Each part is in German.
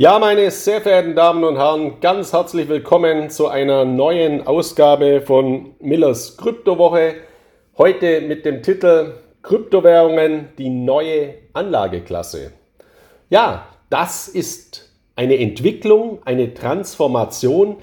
Ja, meine sehr verehrten Damen und Herren, ganz herzlich willkommen zu einer neuen Ausgabe von Millers Kryptowoche. Heute mit dem Titel Kryptowährungen, die neue Anlageklasse. Ja, das ist eine Entwicklung, eine Transformation,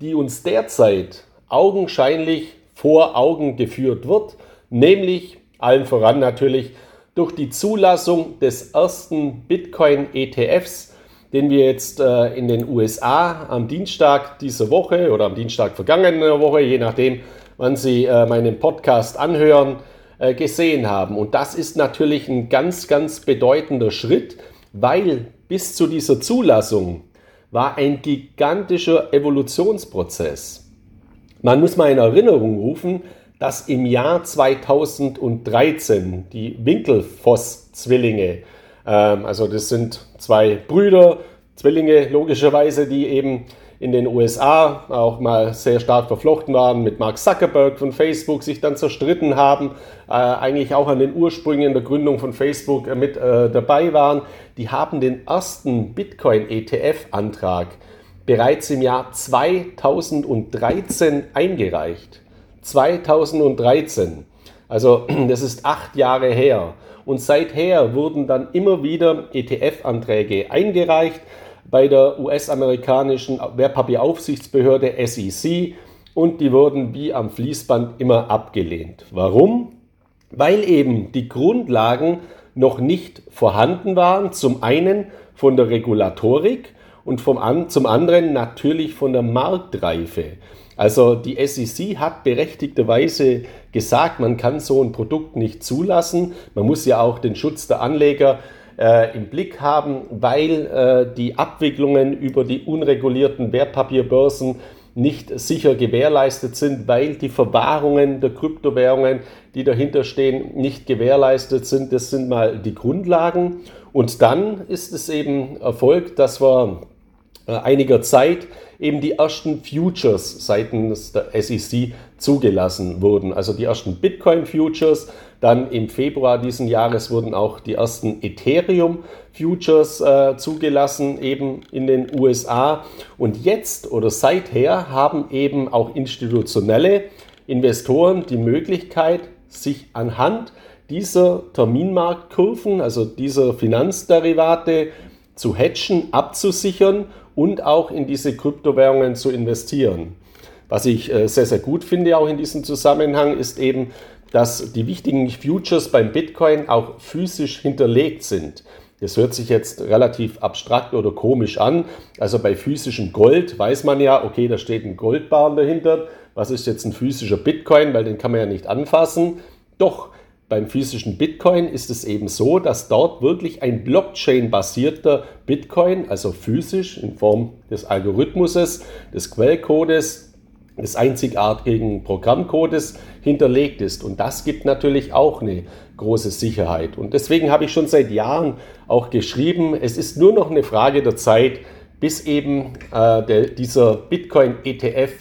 die uns derzeit augenscheinlich vor Augen geführt wird, nämlich allen voran natürlich durch die Zulassung des ersten Bitcoin-ETFs, den wir jetzt äh, in den USA am Dienstag dieser Woche oder am Dienstag vergangener Woche, je nachdem, wann Sie äh, meinen Podcast anhören, äh, gesehen haben. Und das ist natürlich ein ganz, ganz bedeutender Schritt, weil bis zu dieser Zulassung war ein gigantischer Evolutionsprozess. Man muss mal in Erinnerung rufen, dass im Jahr 2013 die Winkelfoss-Zwillinge ähm, also das sind zwei Brüder, Zwillinge logischerweise, die eben in den USA auch mal sehr stark verflochten waren mit Mark Zuckerberg von Facebook, sich dann zerstritten haben, äh, eigentlich auch an den Ursprüngen der Gründung von Facebook äh, mit äh, dabei waren. Die haben den ersten Bitcoin-ETF-Antrag bereits im Jahr 2013 eingereicht. 2013. Also das ist acht Jahre her. Und seither wurden dann immer wieder ETF-Anträge eingereicht bei der US-amerikanischen Wertpapieraufsichtsbehörde SEC und die wurden wie am Fließband immer abgelehnt. Warum? Weil eben die Grundlagen noch nicht vorhanden waren, zum einen von der Regulatorik und vom zum anderen natürlich von der Marktreife. Also die SEC hat berechtigterweise gesagt, man kann so ein Produkt nicht zulassen. Man muss ja auch den Schutz der Anleger äh, im Blick haben, weil äh, die Abwicklungen über die unregulierten Wertpapierbörsen nicht sicher gewährleistet sind, weil die Verwahrungen der Kryptowährungen, die dahinter stehen, nicht gewährleistet sind. Das sind mal die Grundlagen. Und dann ist es eben erfolgt, dass wir äh, einiger Zeit eben die ersten Futures seitens der SEC zugelassen wurden. Also die ersten Bitcoin-Futures, dann im Februar diesen Jahres wurden auch die ersten Ethereum-Futures äh, zugelassen, eben in den USA. Und jetzt oder seither haben eben auch institutionelle Investoren die Möglichkeit, sich anhand dieser Terminmarktkurven, also dieser Finanzderivate, zu hedgen, abzusichern und auch in diese Kryptowährungen zu investieren. Was ich äh, sehr, sehr gut finde auch in diesem Zusammenhang ist eben, dass die wichtigen Futures beim Bitcoin auch physisch hinterlegt sind. Das hört sich jetzt relativ abstrakt oder komisch an. Also bei physischem Gold weiß man ja, okay, da steht ein Goldbarren dahinter. Was ist jetzt ein physischer Bitcoin? Weil den kann man ja nicht anfassen. Doch beim physischen Bitcoin ist es eben so, dass dort wirklich ein Blockchain-basierter Bitcoin, also physisch in Form des Algorithmuses, des Quellcodes, des einzigartigen Programmcodes hinterlegt ist. Und das gibt natürlich auch eine große Sicherheit. Und deswegen habe ich schon seit Jahren auch geschrieben, es ist nur noch eine Frage der Zeit, bis eben äh, der, dieser Bitcoin-ETF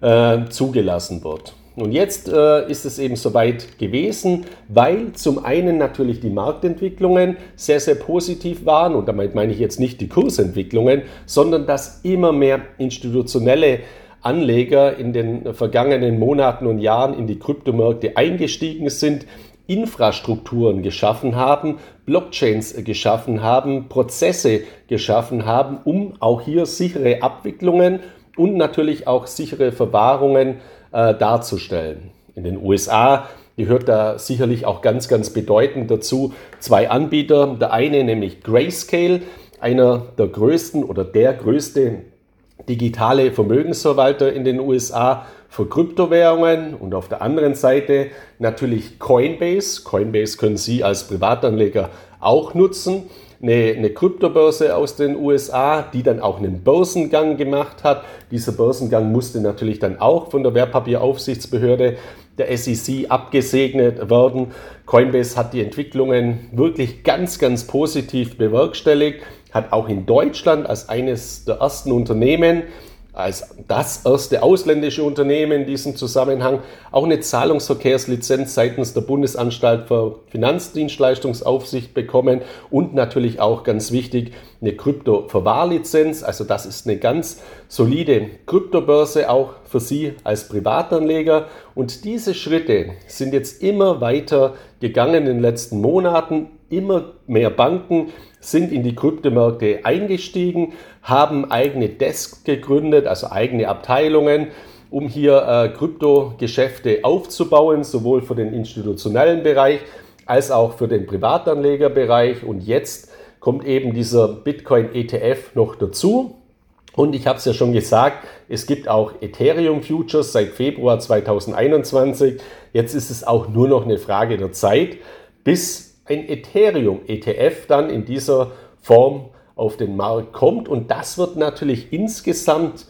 äh, zugelassen wird. Und jetzt äh, ist es eben soweit gewesen, weil zum einen natürlich die Marktentwicklungen sehr, sehr positiv waren. Und damit meine ich jetzt nicht die Kursentwicklungen, sondern dass immer mehr institutionelle Anleger in den vergangenen Monaten und Jahren in die Kryptomärkte eingestiegen sind, Infrastrukturen geschaffen haben, Blockchains geschaffen haben, Prozesse geschaffen haben, um auch hier sichere Abwicklungen und natürlich auch sichere Verwahrungen äh, darzustellen. In den USA gehört da sicherlich auch ganz, ganz bedeutend dazu zwei Anbieter. Der eine nämlich Grayscale, einer der größten oder der größte digitale Vermögensverwalter in den USA für Kryptowährungen und auf der anderen Seite natürlich Coinbase. Coinbase können Sie als Privatanleger auch nutzen eine, eine Kryptobörse aus den USA, die dann auch einen Börsengang gemacht hat. Dieser Börsengang musste natürlich dann auch von der Wertpapieraufsichtsbehörde der SEC abgesegnet werden. Coinbase hat die Entwicklungen wirklich ganz, ganz positiv bewerkstelligt, hat auch in Deutschland als eines der ersten Unternehmen als das erste ausländische Unternehmen in diesem Zusammenhang auch eine Zahlungsverkehrslizenz seitens der Bundesanstalt für Finanzdienstleistungsaufsicht bekommen und natürlich auch ganz wichtig eine Krypto-Verwahrlizenz. Also das ist eine ganz solide Kryptobörse auch für Sie als Privatanleger. Und diese Schritte sind jetzt immer weiter gegangen in den letzten Monaten. Immer mehr Banken sind in die Kryptomärkte eingestiegen, haben eigene Desks gegründet, also eigene Abteilungen, um hier äh, Kryptogeschäfte aufzubauen, sowohl für den institutionellen Bereich als auch für den Privatanlegerbereich. Und jetzt kommt eben dieser Bitcoin ETF noch dazu. Und ich habe es ja schon gesagt, es gibt auch Ethereum Futures seit Februar 2021. Jetzt ist es auch nur noch eine Frage der Zeit, bis ein Ethereum-ETF dann in dieser Form auf den Markt kommt. Und das wird natürlich insgesamt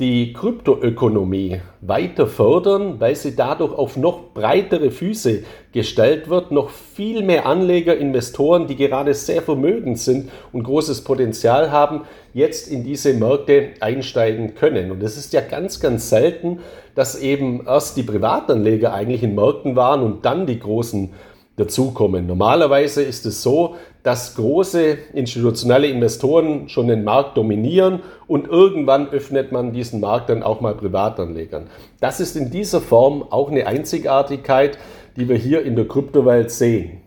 die Kryptoökonomie weiter fördern, weil sie dadurch auf noch breitere Füße gestellt wird, noch viel mehr Anleger, Investoren, die gerade sehr vermögend sind und großes Potenzial haben, jetzt in diese Märkte einsteigen können. Und es ist ja ganz, ganz selten, dass eben erst die Privatanleger eigentlich in Märkten waren und dann die großen dazukommen. Normalerweise ist es so, dass große institutionelle Investoren schon den Markt dominieren und irgendwann öffnet man diesen Markt dann auch mal Privatanlegern. Das ist in dieser Form auch eine Einzigartigkeit, die wir hier in der Kryptowelt sehen.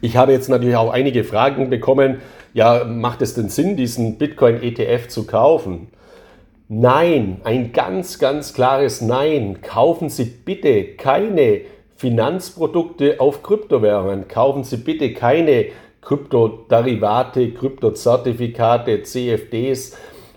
Ich habe jetzt natürlich auch einige Fragen bekommen. Ja, macht es denn Sinn, diesen Bitcoin ETF zu kaufen? Nein, ein ganz, ganz klares Nein. Kaufen Sie bitte keine Finanzprodukte auf Kryptowährungen. Kaufen Sie bitte keine Kryptoderivate, Kryptozertifikate, CFDs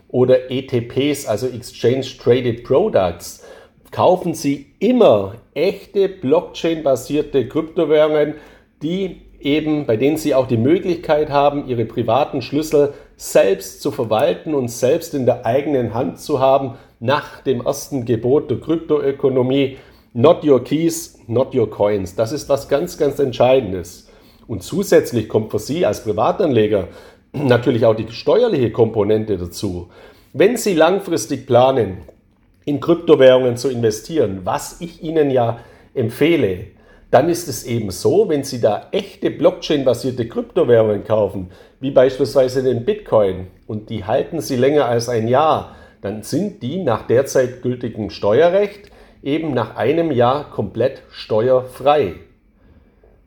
oder ETPs, also Exchange Traded Products. Kaufen Sie immer echte Blockchain-basierte Kryptowährungen, die eben, bei denen Sie auch die Möglichkeit haben, Ihre privaten Schlüssel selbst zu verwalten und selbst in der eigenen Hand zu haben, nach dem ersten Gebot der Kryptoökonomie. Not your keys, not your coins. Das ist was ganz, ganz Entscheidendes. Und zusätzlich kommt für Sie als Privatanleger natürlich auch die steuerliche Komponente dazu. Wenn Sie langfristig planen, in Kryptowährungen zu investieren, was ich Ihnen ja empfehle, dann ist es eben so, wenn Sie da echte Blockchain-basierte Kryptowährungen kaufen, wie beispielsweise den Bitcoin, und die halten Sie länger als ein Jahr, dann sind die nach derzeit gültigem Steuerrecht eben nach einem Jahr komplett steuerfrei.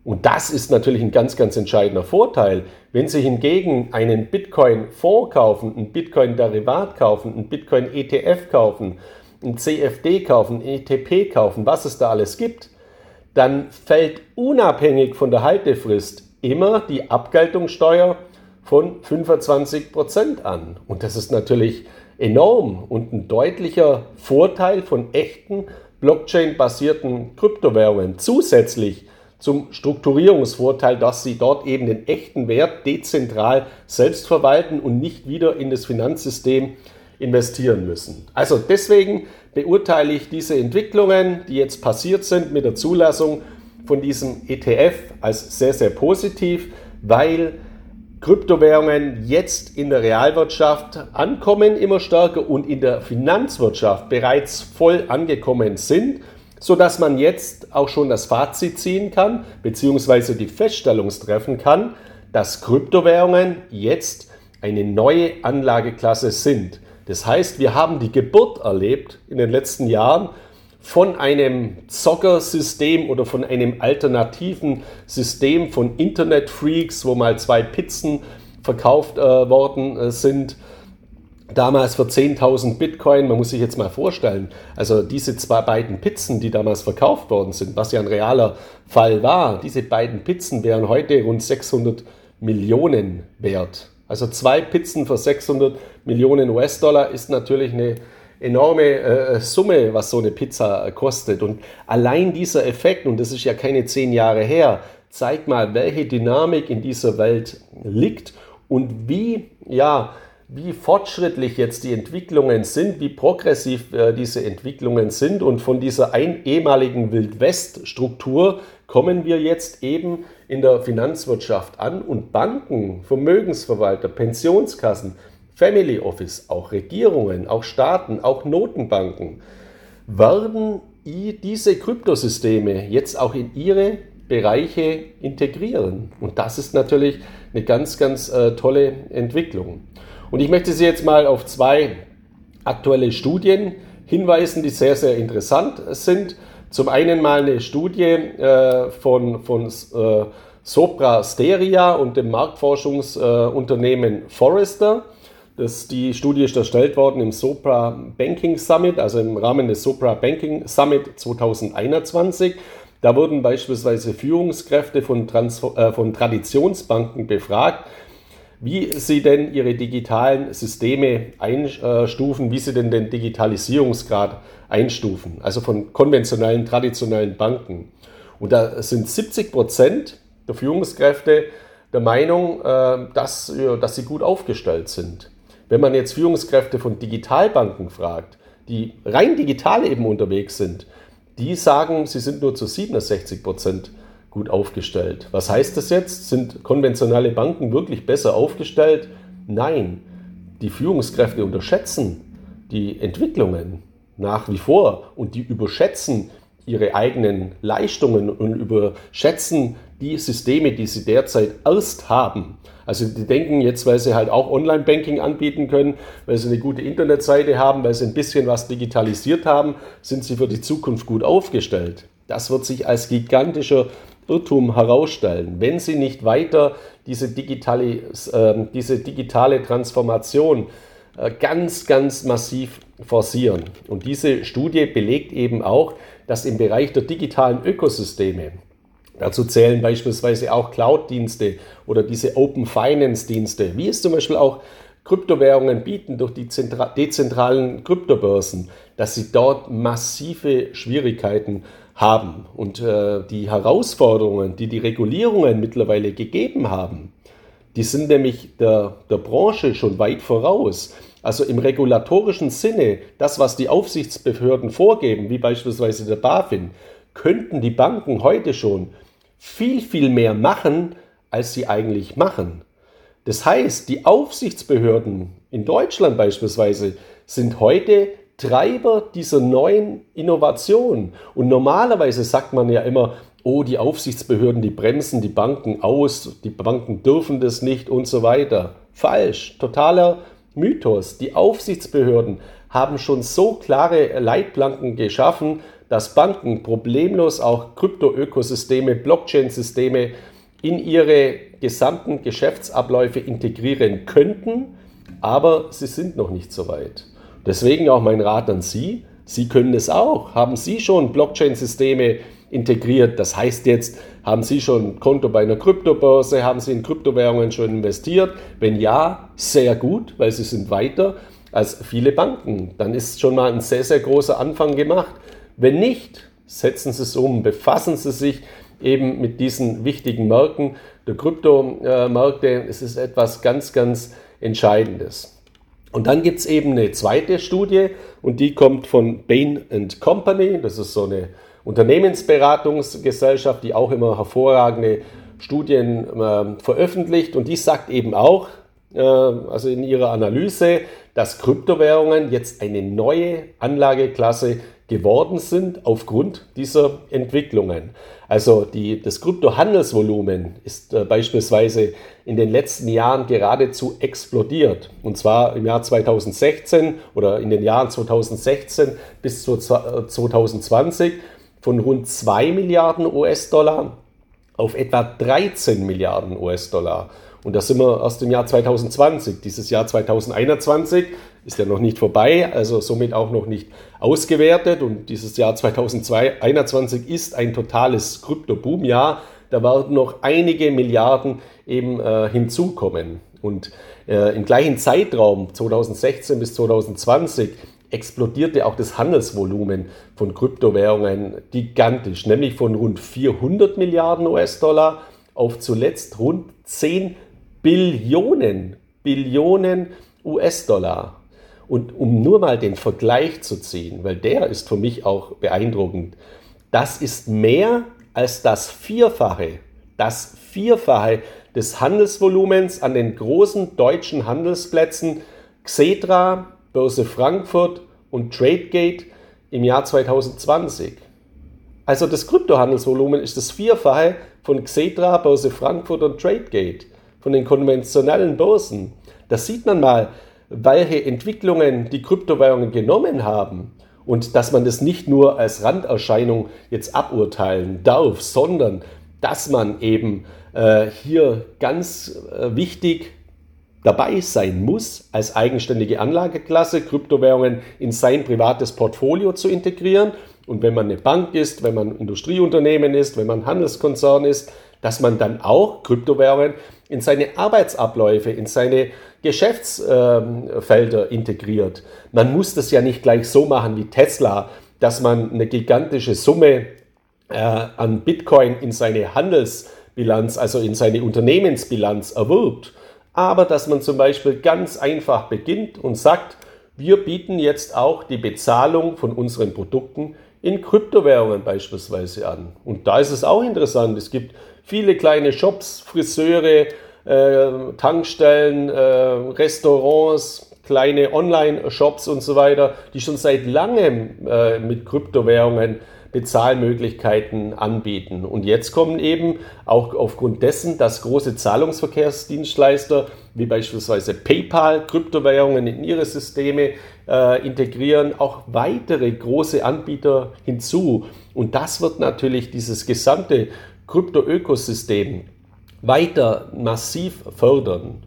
Und das ist natürlich ein ganz, ganz entscheidender Vorteil. Wenn Sie hingegen einen Bitcoin-Fonds kaufen, ein Bitcoin-Derivat kaufen, ein Bitcoin-ETF kaufen, ein CFD kaufen, ein ETP kaufen, was es da alles gibt, dann fällt unabhängig von der Haltefrist immer die Abgeltungssteuer von 25% an. Und das ist natürlich enorm und ein deutlicher Vorteil von echten Blockchain-basierten Kryptowährungen zusätzlich zum Strukturierungsvorteil, dass sie dort eben den echten Wert dezentral selbst verwalten und nicht wieder in das Finanzsystem investieren müssen. Also deswegen beurteile ich diese Entwicklungen, die jetzt passiert sind mit der Zulassung von diesem ETF als sehr, sehr positiv, weil Kryptowährungen jetzt in der Realwirtschaft ankommen, immer stärker und in der Finanzwirtschaft bereits voll angekommen sind, sodass man jetzt auch schon das Fazit ziehen kann, beziehungsweise die Feststellung treffen kann, dass Kryptowährungen jetzt eine neue Anlageklasse sind. Das heißt, wir haben die Geburt erlebt in den letzten Jahren von einem Zockersystem oder von einem alternativen System von Internetfreaks, wo mal zwei Pizzen verkauft äh, worden äh, sind. Damals für 10.000 Bitcoin, man muss sich jetzt mal vorstellen, also diese zwei beiden Pizzen, die damals verkauft worden sind, was ja ein realer Fall war, diese beiden Pizzen wären heute rund 600 Millionen wert. Also zwei Pizzen für 600 Millionen US-Dollar ist natürlich eine enorme äh, Summe, was so eine Pizza kostet. Und allein dieser Effekt, und das ist ja keine zehn Jahre her, zeigt mal, welche Dynamik in dieser Welt liegt und wie, ja, wie fortschrittlich jetzt die Entwicklungen sind, wie progressiv äh, diese Entwicklungen sind. Und von dieser ein, ehemaligen Wild-West-Struktur kommen wir jetzt eben in der Finanzwirtschaft an und Banken, Vermögensverwalter, Pensionskassen, Family Office, auch Regierungen, auch Staaten, auch Notenbanken werden diese Kryptosysteme jetzt auch in ihre Bereiche integrieren. Und das ist natürlich eine ganz, ganz äh, tolle Entwicklung. Und ich möchte Sie jetzt mal auf zwei aktuelle Studien hinweisen, die sehr, sehr interessant sind. Zum einen mal eine Studie äh, von, von äh, Sopra Steria und dem Marktforschungsunternehmen Forrester. Das, die Studie ist erstellt worden im Sopra Banking Summit, also im Rahmen des Sopra Banking Summit 2021. Da wurden beispielsweise Führungskräfte von, Trans äh, von Traditionsbanken befragt, wie sie denn ihre digitalen Systeme einstufen, wie sie denn den Digitalisierungsgrad einstufen, also von konventionellen, traditionellen Banken. Und da sind 70 Prozent der Führungskräfte der Meinung, äh, dass, dass sie gut aufgestellt sind. Wenn man jetzt Führungskräfte von Digitalbanken fragt, die rein digital eben unterwegs sind, die sagen, sie sind nur zu 67 Prozent gut aufgestellt. Was heißt das jetzt? Sind konventionelle Banken wirklich besser aufgestellt? Nein, die Führungskräfte unterschätzen die Entwicklungen nach wie vor und die überschätzen ihre eigenen Leistungen und überschätzen die Systeme, die sie derzeit erst haben. Also die denken jetzt, weil sie halt auch Online-Banking anbieten können, weil sie eine gute Internetseite haben, weil sie ein bisschen was digitalisiert haben, sind sie für die Zukunft gut aufgestellt. Das wird sich als gigantischer Irrtum herausstellen, wenn sie nicht weiter diese digitale, äh, diese digitale Transformation äh, ganz, ganz massiv forcieren. Und diese Studie belegt eben auch, dass im Bereich der digitalen Ökosysteme, dazu zählen beispielsweise auch Cloud-Dienste oder diese Open Finance-Dienste, wie es zum Beispiel auch Kryptowährungen bieten durch die dezentralen Kryptobörsen, dass sie dort massive Schwierigkeiten haben. Und äh, die Herausforderungen, die die Regulierungen mittlerweile gegeben haben, die sind nämlich der, der Branche schon weit voraus. Also im regulatorischen Sinne, das, was die Aufsichtsbehörden vorgeben, wie beispielsweise der BaFin, könnten die Banken heute schon viel, viel mehr machen, als sie eigentlich machen. Das heißt, die Aufsichtsbehörden in Deutschland beispielsweise sind heute Treiber dieser neuen Innovation. Und normalerweise sagt man ja immer, oh, die Aufsichtsbehörden, die bremsen die Banken aus, die Banken dürfen das nicht und so weiter. Falsch, totaler Mythos. Die Aufsichtsbehörden haben schon so klare Leitplanken geschaffen, dass Banken problemlos auch Kryptoökosysteme, Blockchain-Systeme in ihre gesamten Geschäftsabläufe integrieren könnten, aber sie sind noch nicht so weit. Deswegen auch mein Rat an Sie, Sie können es auch. Haben Sie schon Blockchain-Systeme integriert? Das heißt jetzt, haben Sie schon ein Konto bei einer Kryptobörse? Haben Sie in Kryptowährungen schon investiert? Wenn ja, sehr gut, weil Sie sind weiter als viele Banken. Dann ist schon mal ein sehr, sehr großer Anfang gemacht. Wenn nicht, setzen Sie es um, befassen Sie sich eben mit diesen wichtigen Märkten der Kryptomärkte. Es ist etwas ganz, ganz Entscheidendes. Und dann gibt es eben eine zweite Studie und die kommt von Bain Company. Das ist so eine Unternehmensberatungsgesellschaft, die auch immer hervorragende Studien äh, veröffentlicht. Und die sagt eben auch, äh, also in ihrer Analyse, dass Kryptowährungen jetzt eine neue Anlageklasse geworden sind aufgrund dieser Entwicklungen. Also die, das Kryptohandelsvolumen ist äh, beispielsweise in den letzten Jahren geradezu explodiert. Und zwar im Jahr 2016 oder in den Jahren 2016 bis zu 2020 von rund 2 Milliarden US-Dollar auf etwa 13 Milliarden US-Dollar. Und da sind wir aus dem Jahr 2020. Dieses Jahr 2021 ist ja noch nicht vorbei, also somit auch noch nicht ausgewertet. Und dieses Jahr 2021 ist ein totales Krypto-Boom-Jahr. Da werden noch einige Milliarden eben äh, hinzukommen. Und äh, im gleichen Zeitraum 2016 bis 2020 explodierte auch das Handelsvolumen von Kryptowährungen gigantisch, nämlich von rund 400 Milliarden US-Dollar auf zuletzt rund 10 Billionen, Billionen US-Dollar. Und um nur mal den Vergleich zu ziehen, weil der ist für mich auch beeindruckend, das ist mehr als das Vierfache, das Vierfache des Handelsvolumens an den großen deutschen Handelsplätzen Xetra, Börse Frankfurt und TradeGate im Jahr 2020. Also das Kryptohandelsvolumen ist das Vierfache von Xetra, Börse Frankfurt und TradeGate, von den konventionellen Börsen. Da sieht man mal, welche Entwicklungen die Kryptowährungen genommen haben und dass man das nicht nur als Randerscheinung jetzt aburteilen darf, sondern dass man eben äh, hier ganz äh, wichtig dabei sein muss, als eigenständige Anlageklasse Kryptowährungen in sein privates Portfolio zu integrieren. Und wenn man eine Bank ist, wenn man Industrieunternehmen ist, wenn man Handelskonzern ist, dass man dann auch Kryptowährungen in seine Arbeitsabläufe, in seine Geschäftsfelder integriert. Man muss das ja nicht gleich so machen wie Tesla, dass man eine gigantische Summe äh, an Bitcoin in seine Handelsbilanz, also in seine Unternehmensbilanz erwirbt, aber dass man zum Beispiel ganz einfach beginnt und sagt, wir bieten jetzt auch die Bezahlung von unseren Produkten in Kryptowährungen beispielsweise an. Und da ist es auch interessant. Es gibt viele kleine Shops, Friseure, äh, Tankstellen, äh, Restaurants, kleine Online-Shops und so weiter, die schon seit langem äh, mit Kryptowährungen Bezahlmöglichkeiten anbieten. Und jetzt kommen eben auch aufgrund dessen, dass große Zahlungsverkehrsdienstleister wie beispielsweise PayPal Kryptowährungen in ihre Systeme äh, integrieren, auch weitere große Anbieter hinzu. Und das wird natürlich dieses gesamte Krypto-Ökosystem weiter massiv fördern.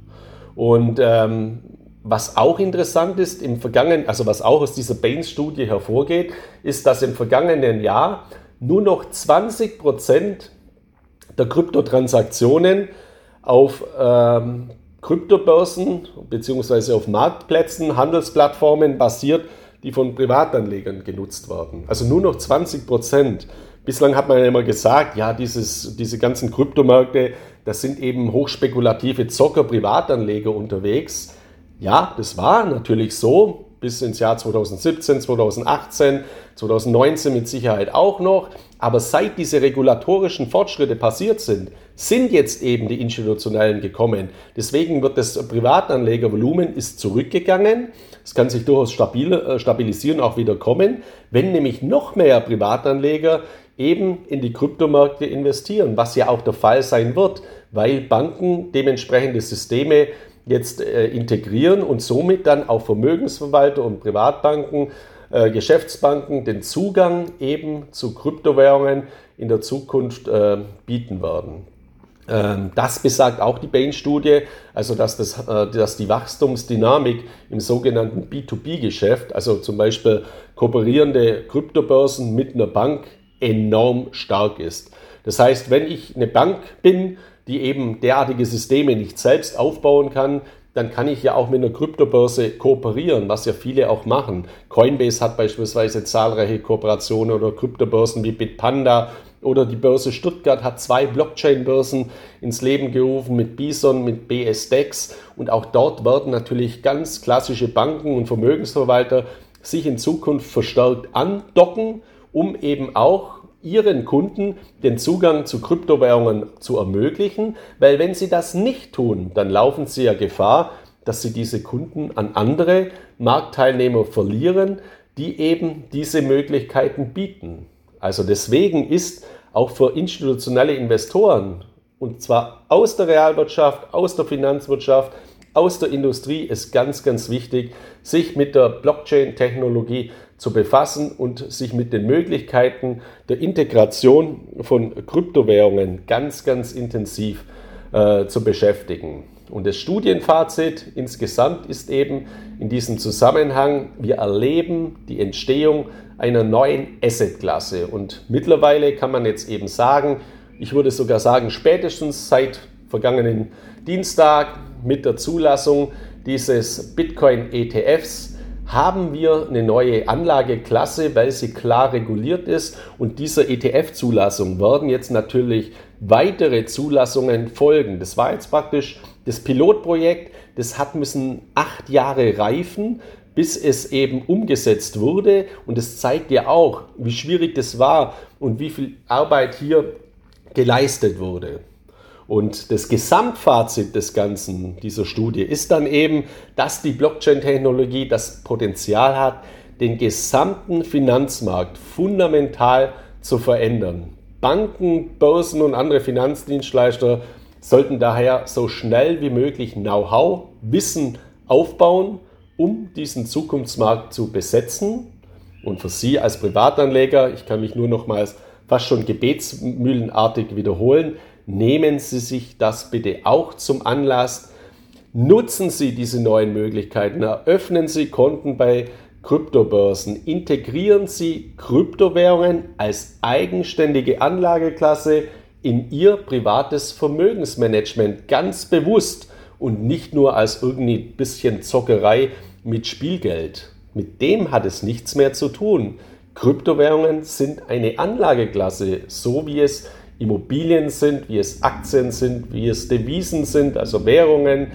Und ähm, was auch interessant ist, im vergangenen, also was auch aus dieser Baines-Studie hervorgeht, ist, dass im vergangenen Jahr nur noch 20 Prozent der Kryptotransaktionen auf ähm, Kryptobörsen bzw. auf Marktplätzen, Handelsplattformen basiert, die von Privatanlegern genutzt werden. Also nur noch 20 Prozent. Bislang hat man ja immer gesagt, ja, dieses, diese ganzen Kryptomärkte, das sind eben hochspekulative Zocker, Privatanleger unterwegs. Ja, das war natürlich so bis ins Jahr 2017, 2018, 2019 mit Sicherheit auch noch. Aber seit diese regulatorischen Fortschritte passiert sind, sind jetzt eben die institutionellen gekommen. Deswegen wird das Privatanlegervolumen ist zurückgegangen. Es kann sich durchaus stabil, äh, stabilisieren, auch wieder kommen, wenn nämlich noch mehr Privatanleger eben in die Kryptomärkte investieren, was ja auch der Fall sein wird, weil Banken dementsprechende Systeme jetzt äh, integrieren und somit dann auch Vermögensverwalter und Privatbanken, äh, Geschäftsbanken den Zugang eben zu Kryptowährungen in der Zukunft äh, bieten werden. Ähm, das besagt auch die Bain-Studie, also dass, das, äh, dass die Wachstumsdynamik im sogenannten B2B-Geschäft, also zum Beispiel kooperierende Kryptobörsen mit einer Bank, enorm stark ist. Das heißt, wenn ich eine Bank bin, die eben derartige Systeme nicht selbst aufbauen kann, dann kann ich ja auch mit einer Kryptobörse kooperieren, was ja viele auch machen. Coinbase hat beispielsweise zahlreiche Kooperationen oder Kryptobörsen wie Bitpanda oder die Börse Stuttgart hat zwei Blockchain-Börsen ins Leben gerufen mit Bison, mit BSDEX und auch dort werden natürlich ganz klassische Banken und Vermögensverwalter sich in Zukunft verstärkt andocken, um eben auch ihren Kunden den Zugang zu Kryptowährungen zu ermöglichen, weil wenn sie das nicht tun, dann laufen sie ja Gefahr, dass sie diese Kunden an andere Marktteilnehmer verlieren, die eben diese Möglichkeiten bieten. Also deswegen ist auch für institutionelle Investoren, und zwar aus der Realwirtschaft, aus der Finanzwirtschaft, aus der Industrie, ist ganz, ganz wichtig, sich mit der Blockchain-Technologie zu befassen und sich mit den Möglichkeiten der Integration von Kryptowährungen ganz, ganz intensiv äh, zu beschäftigen. Und das Studienfazit insgesamt ist eben in diesem Zusammenhang, wir erleben die Entstehung einer neuen Assetklasse. Und mittlerweile kann man jetzt eben sagen, ich würde sogar sagen, spätestens seit vergangenen Dienstag mit der Zulassung dieses Bitcoin-ETFs haben wir eine neue Anlageklasse, weil sie klar reguliert ist. Und dieser ETF-Zulassung werden jetzt natürlich weitere Zulassungen folgen. Das war jetzt praktisch das Pilotprojekt. Das hat müssen acht Jahre reifen, bis es eben umgesetzt wurde. Und es zeigt ja auch, wie schwierig das war und wie viel Arbeit hier geleistet wurde. Und das Gesamtfazit des Ganzen dieser Studie ist dann eben, dass die Blockchain-Technologie das Potenzial hat, den gesamten Finanzmarkt fundamental zu verändern. Banken, Börsen und andere Finanzdienstleister sollten daher so schnell wie möglich Know-how, Wissen aufbauen, um diesen Zukunftsmarkt zu besetzen. Und für Sie als Privatanleger, ich kann mich nur nochmals fast schon gebetsmühlenartig wiederholen, nehmen Sie sich das bitte auch zum Anlass. Nutzen Sie diese neuen Möglichkeiten, eröffnen Sie Konten bei Kryptobörsen. Integrieren Sie Kryptowährungen als eigenständige Anlageklasse in Ihr privates Vermögensmanagement ganz bewusst und nicht nur als irgendwie bisschen Zockerei mit Spielgeld. Mit dem hat es nichts mehr zu tun. Kryptowährungen sind eine Anlageklasse, so wie es Immobilien sind, wie es Aktien sind, wie es Devisen sind, also Währungen,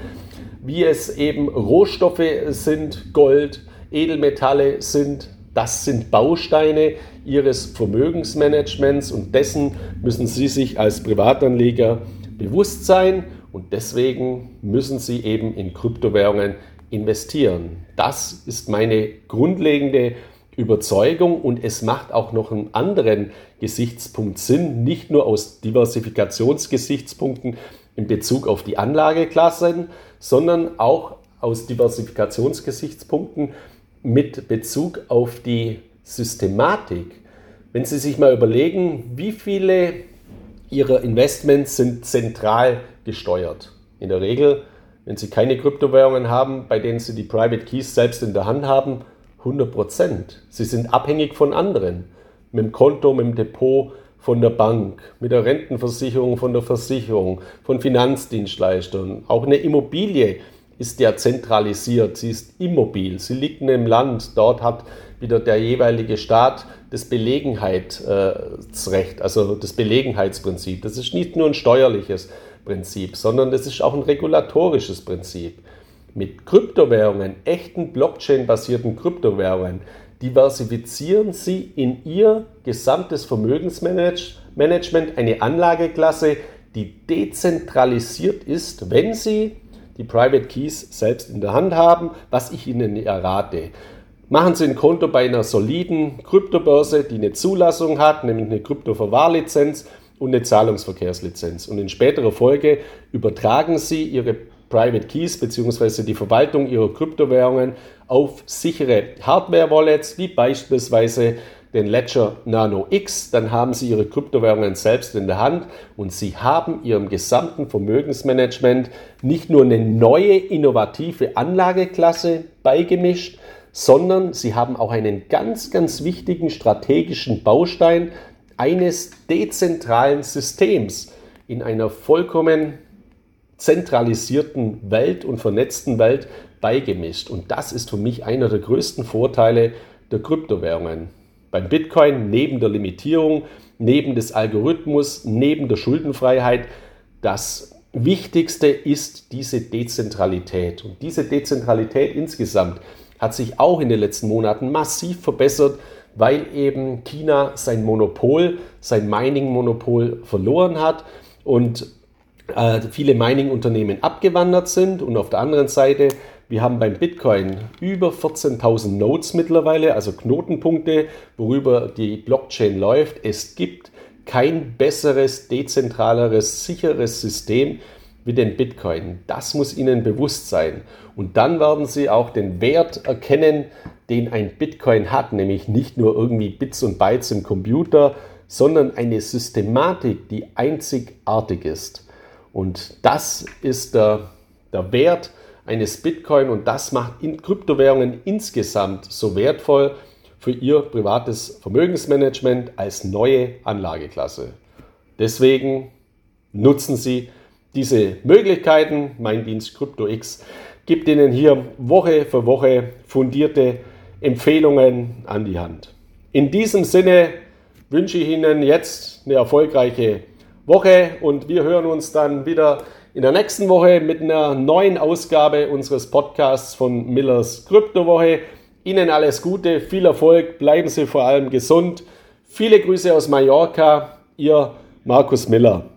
wie es eben Rohstoffe sind, Gold, Edelmetalle sind, das sind Bausteine Ihres Vermögensmanagements und dessen müssen Sie sich als Privatanleger bewusst sein und deswegen müssen Sie eben in Kryptowährungen investieren. Das ist meine grundlegende Überzeugung und es macht auch noch einen anderen Gesichtspunkt Sinn, nicht nur aus Diversifikationsgesichtspunkten in Bezug auf die Anlageklassen, sondern auch aus Diversifikationsgesichtspunkten mit Bezug auf die Systematik. Wenn Sie sich mal überlegen, wie viele Ihrer Investments sind zentral gesteuert. In der Regel, wenn Sie keine Kryptowährungen haben, bei denen Sie die Private Keys selbst in der Hand haben, 100 Prozent. Sie sind abhängig von anderen. Mit dem Konto, mit dem Depot, von der Bank, mit der Rentenversicherung, von der Versicherung, von Finanzdienstleistern. Auch eine Immobilie ist ja zentralisiert, sie ist immobil, sie liegt in einem Land, dort hat wieder der jeweilige Staat das Belegenheitsrecht, also das Belegenheitsprinzip. Das ist nicht nur ein steuerliches Prinzip, sondern das ist auch ein regulatorisches Prinzip. Mit Kryptowährungen, echten Blockchain-basierten Kryptowährungen, diversifizieren Sie in Ihr gesamtes Vermögensmanagement eine Anlageklasse, die dezentralisiert ist, wenn Sie die Private Keys selbst in der Hand haben, was ich Ihnen errate. Machen Sie ein Konto bei einer soliden Kryptobörse, die eine Zulassung hat, nämlich eine Kryptoverwahrlizenz und eine Zahlungsverkehrslizenz. Und in späterer Folge übertragen Sie Ihre Private Keys bzw. die Verwaltung Ihrer Kryptowährungen auf sichere Hardware-Wallets, wie beispielsweise den Ledger Nano X, dann haben Sie Ihre Kryptowährungen selbst in der Hand und Sie haben Ihrem gesamten Vermögensmanagement nicht nur eine neue innovative Anlageklasse beigemischt, sondern Sie haben auch einen ganz, ganz wichtigen strategischen Baustein eines dezentralen Systems in einer vollkommen zentralisierten Welt und vernetzten Welt beigemischt. Und das ist für mich einer der größten Vorteile der Kryptowährungen beim Bitcoin neben der Limitierung, neben des Algorithmus, neben der Schuldenfreiheit das Wichtigste ist diese Dezentralität. Und diese Dezentralität insgesamt hat sich auch in den letzten Monaten massiv verbessert, weil eben China sein Monopol, sein Mining-Monopol verloren hat und äh, viele Mining-Unternehmen abgewandert sind. Und auf der anderen Seite wir haben beim Bitcoin über 14.000 Nodes mittlerweile, also Knotenpunkte, worüber die Blockchain läuft. Es gibt kein besseres, dezentraleres, sicheres System wie den Bitcoin. Das muss Ihnen bewusst sein. Und dann werden Sie auch den Wert erkennen, den ein Bitcoin hat, nämlich nicht nur irgendwie Bits und Bytes im Computer, sondern eine Systematik, die einzigartig ist. Und das ist der, der Wert, eines Bitcoin und das macht in Kryptowährungen insgesamt so wertvoll für Ihr privates Vermögensmanagement als neue Anlageklasse. Deswegen nutzen Sie diese Möglichkeiten. Mein Dienst CryptoX gibt Ihnen hier Woche für Woche fundierte Empfehlungen an die Hand. In diesem Sinne wünsche ich Ihnen jetzt eine erfolgreiche Woche und wir hören uns dann wieder in der nächsten Woche mit einer neuen Ausgabe unseres Podcasts von Millers Kryptowoche. Ihnen alles Gute, viel Erfolg, bleiben Sie vor allem gesund. Viele Grüße aus Mallorca, Ihr Markus Miller.